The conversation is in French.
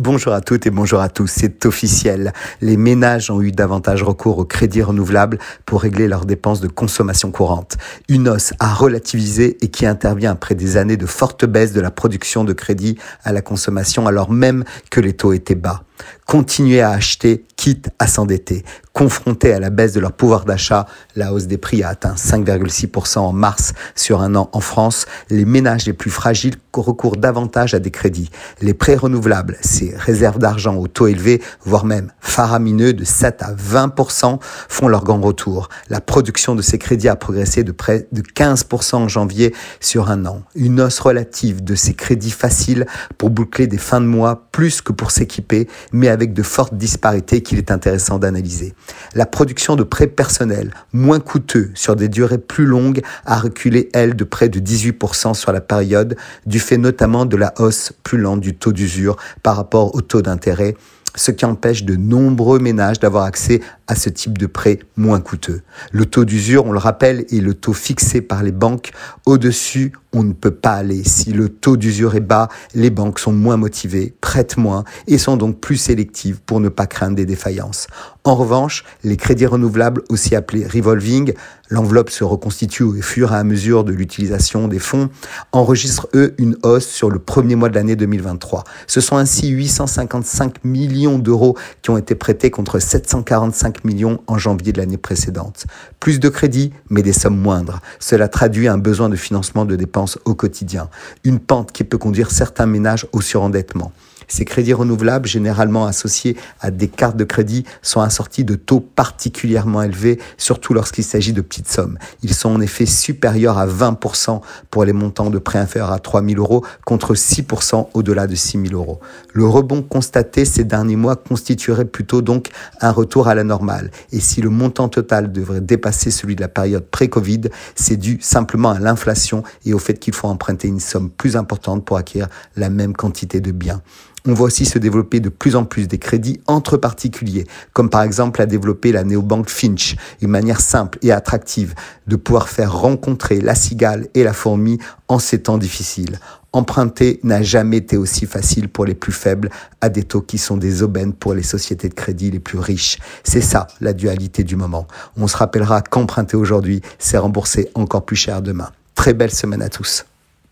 Bonjour à toutes et bonjour à tous, c'est officiel. Les ménages ont eu davantage recours au crédit renouvelable pour régler leurs dépenses de consommation courante. Une hausse à relativiser et qui intervient après des années de forte baisse de la production de crédit à la consommation alors même que les taux étaient bas. Continuer à acheter, quitte à s'endetter. Confrontés à la baisse de leur pouvoir d'achat, la hausse des prix a atteint 5,6% en mars sur un an en France. Les ménages les plus fragiles recourent davantage à des crédits. Les prêts renouvelables, ces réserves d'argent au taux élevé, voire même faramineux de 7 à 20%, font leur grand retour. La production de ces crédits a progressé de près de 15% en janvier sur un an. Une hausse relative de ces crédits faciles pour boucler des fins de mois plus que pour s'équiper mais avec de fortes disparités qu'il est intéressant d'analyser. La production de prêts personnels, moins coûteux sur des durées plus longues, a reculé, elle, de près de 18% sur la période, du fait notamment de la hausse plus lente du taux d'usure par rapport au taux d'intérêt ce qui empêche de nombreux ménages d'avoir accès à ce type de prêt moins coûteux. Le taux d'usure, on le rappelle, est le taux fixé par les banques. Au-dessus, on ne peut pas aller. Si le taux d'usure est bas, les banques sont moins motivées, prêtent moins et sont donc plus sélectives pour ne pas craindre des défaillances. En revanche, les crédits renouvelables, aussi appelés revolving, l'enveloppe se reconstitue au fur et à mesure de l'utilisation des fonds, enregistrent eux une hausse sur le premier mois de l'année 2023. Ce sont ainsi 855 millions d'euros qui ont été prêtés contre 745 millions en janvier de l'année précédente. Plus de crédits, mais des sommes moindres. Cela traduit un besoin de financement de dépenses au quotidien. Une pente qui peut conduire certains ménages au surendettement. Ces crédits renouvelables, généralement associés à des cartes de crédit, sont assortis de taux particulièrement élevés, surtout lorsqu'il s'agit de petites sommes. Ils sont en effet supérieurs à 20% pour les montants de prêts inférieurs à 3 000 euros, contre 6% au-delà de 6 000 euros. Le rebond constaté ces derniers mois constituerait plutôt donc un retour à la normale. Et si le montant total devrait dépasser celui de la période pré-Covid, c'est dû simplement à l'inflation et au fait qu'il faut emprunter une somme plus importante pour acquérir la même quantité de biens. On voit aussi se développer de plus en plus des crédits entre particuliers, comme par exemple a développé la néobanque Finch, une manière simple et attractive de pouvoir faire rencontrer la cigale et la fourmi en ces temps difficiles. Emprunter n'a jamais été aussi facile pour les plus faibles à des taux qui sont des aubaines pour les sociétés de crédit les plus riches. C'est ça la dualité du moment. On se rappellera qu'emprunter aujourd'hui, c'est rembourser encore plus cher demain. Très belle semaine à tous.